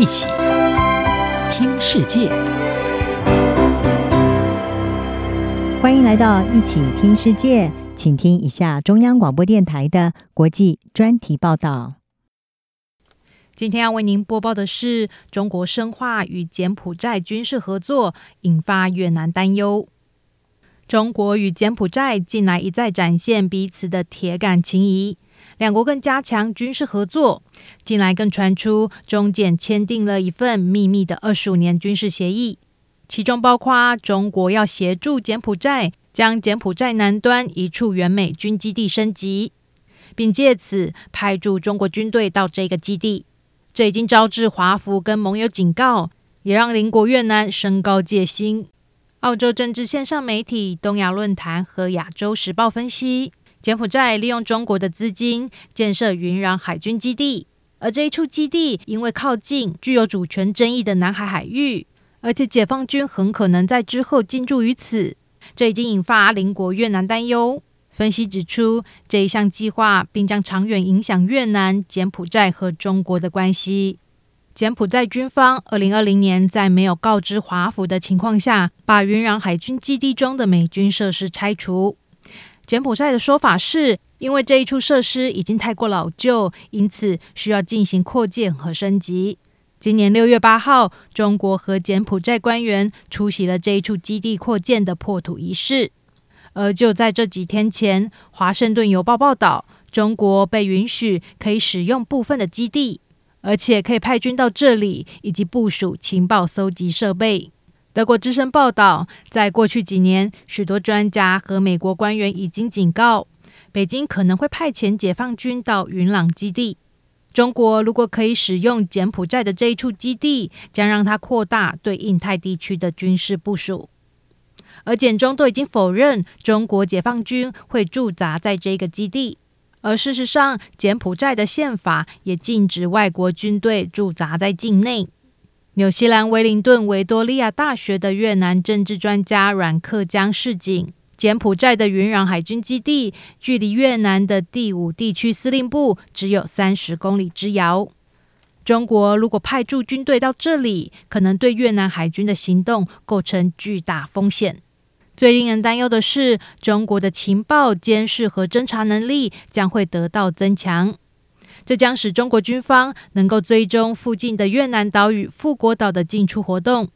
一起听世界，欢迎来到一起听世界，请听一下中央广播电台的国际专题报道。今天要为您播报的是：中国深化与柬埔寨军事合作，引发越南担忧。中国与柬埔寨近来一再展现彼此的铁杆情谊。两国更加强军事合作，近来更传出中柬签订了一份秘密的二十五年军事协议，其中包括中国要协助柬埔寨将柬埔寨南端一处原美军基地升级，并借此派驻中国军队到这个基地。这已经招致华府跟盟友警告，也让邻国越南升高戒心。澳洲政治线上媒体东亚论坛和亚洲时报分析。柬埔寨利用中国的资金建设云壤海军基地，而这一处基地因为靠近具有主权争议的南海海域，而且解放军很可能在之后进驻于此，这已经引发邻国越南担忧。分析指出，这一项计划并将长远影响越南、柬埔寨和中国的关系。柬埔寨军方二零二零年在没有告知华府的情况下，把云壤海军基地中的美军设施拆除。柬埔寨的说法是，因为这一处设施已经太过老旧，因此需要进行扩建和升级。今年六月八号，中国和柬埔寨官员出席了这一处基地扩建的破土仪式。而就在这几天前，《华盛顿邮报》报道，中国被允许可以使用部分的基地，而且可以派军到这里，以及部署情报搜集设备。德国之声报道，在过去几年，许多专家和美国官员已经警告，北京可能会派遣解放军到云朗基地。中国如果可以使用柬埔寨的这一处基地，将让它扩大对印太地区的军事部署。而柬中都已经否认中国解放军会驻扎在这个基地，而事实上，柬埔寨的宪法也禁止外国军队驻扎在境内。纽西兰威灵顿维多利亚大学的越南政治专家阮克江示警，柬埔寨的云壤海军基地距离越南的第五地区司令部只有三十公里之遥。中国如果派驻军队到这里，可能对越南海军的行动构成巨大风险。最令人担忧的是，中国的情报监视和侦查能力将会得到增强。这将使中国军方能够追踪附近的越南岛屿富国岛的进出活动。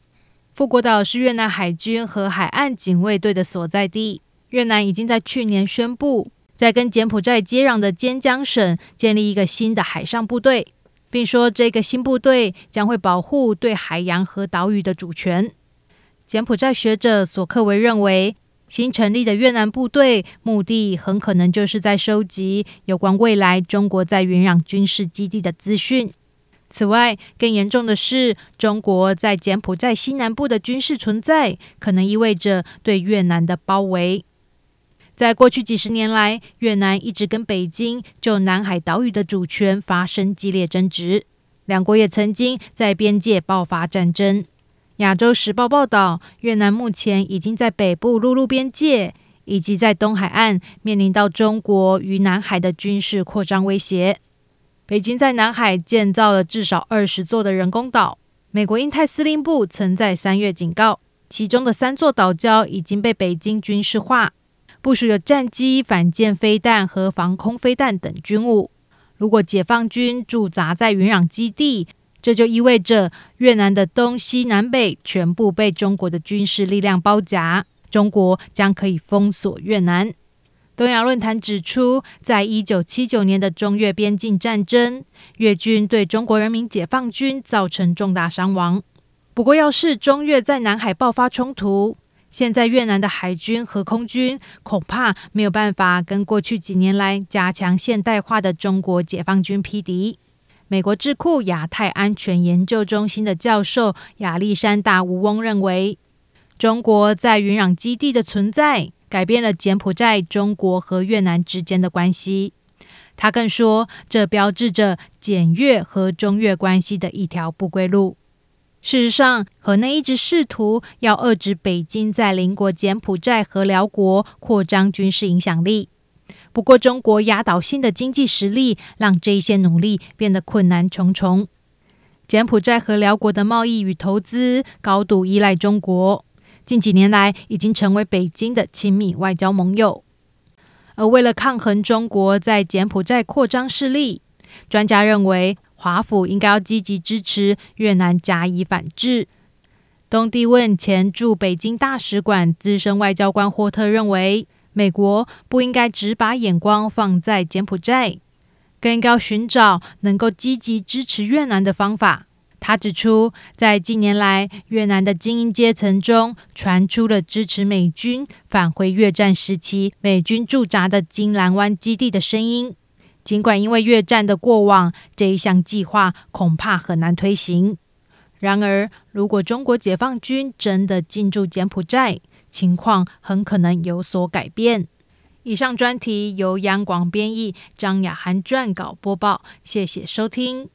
富国岛是越南海军和海岸警卫队的所在地。越南已经在去年宣布，在跟柬埔寨接壤的尖江省建立一个新的海上部队，并说这个新部队将会保护对海洋和岛屿的主权。柬埔寨学者索克维认为，新成立的越南部队目的很可能就是在收集有关未来中国在云壤军事基地的资讯。此外，更严重的是，中国在柬埔寨西南部的军事存在，可能意味着对越南的包围。在过去几十年来，越南一直跟北京就南海岛屿的主权发生激烈争执，两国也曾经在边界爆发战争。亚洲时报报道，越南目前已经在北部陆路边界以及在东海岸面临到中国于南海的军事扩张威胁。北京在南海建造了至少二十座的人工岛。美国印太司令部曾在三月警告，其中的三座岛礁已经被北京军事化，部署有战机、反舰飞弹和防空飞弹等军务。如果解放军驻扎在云壤基地，这就意味着越南的东西南北全部被中国的军事力量包夹，中国将可以封锁越南。东亚论坛指出，在一九七九年的中越边境战争，越军对中国人民解放军造成重大伤亡。不过，要是中越在南海爆发冲突，现在越南的海军和空军恐怕没有办法跟过去几年来加强现代化的中国解放军匹敌。美国智库亚太安全研究中心的教授亚历山大·吴翁认为，中国在云壤基地的存在改变了柬埔寨、中国和越南之间的关系。他更说，这标志着柬越和中越关系的一条不归路。事实上，河内一直试图要遏制北京在邻国柬埔寨和寮国扩张军事影响力。不过，中国压倒性的经济实力让这一些努力变得困难重重。柬埔寨和寮国的贸易与投资高度依赖中国，近几年来已经成为北京的亲密外交盟友。而为了抗衡中国在柬埔寨扩张势力，专家认为华府应该要积极支持越南加以反制。东帝汶前驻北京大使馆资深外交官霍特认为，美国不应该只把眼光放在柬埔寨，更应该寻找能够积极支持越南的方法。他指出，在近年来，越南的精英阶层中传出了支持美军返回越战时期美军驻扎的金兰湾基地的声音。尽管因为越战的过往，这一项计划恐怕很难推行。然而，如果中国解放军真的进驻柬埔寨，情况很可能有所改变。以上专题由央广编译，张雅涵撰稿播报，谢谢收听。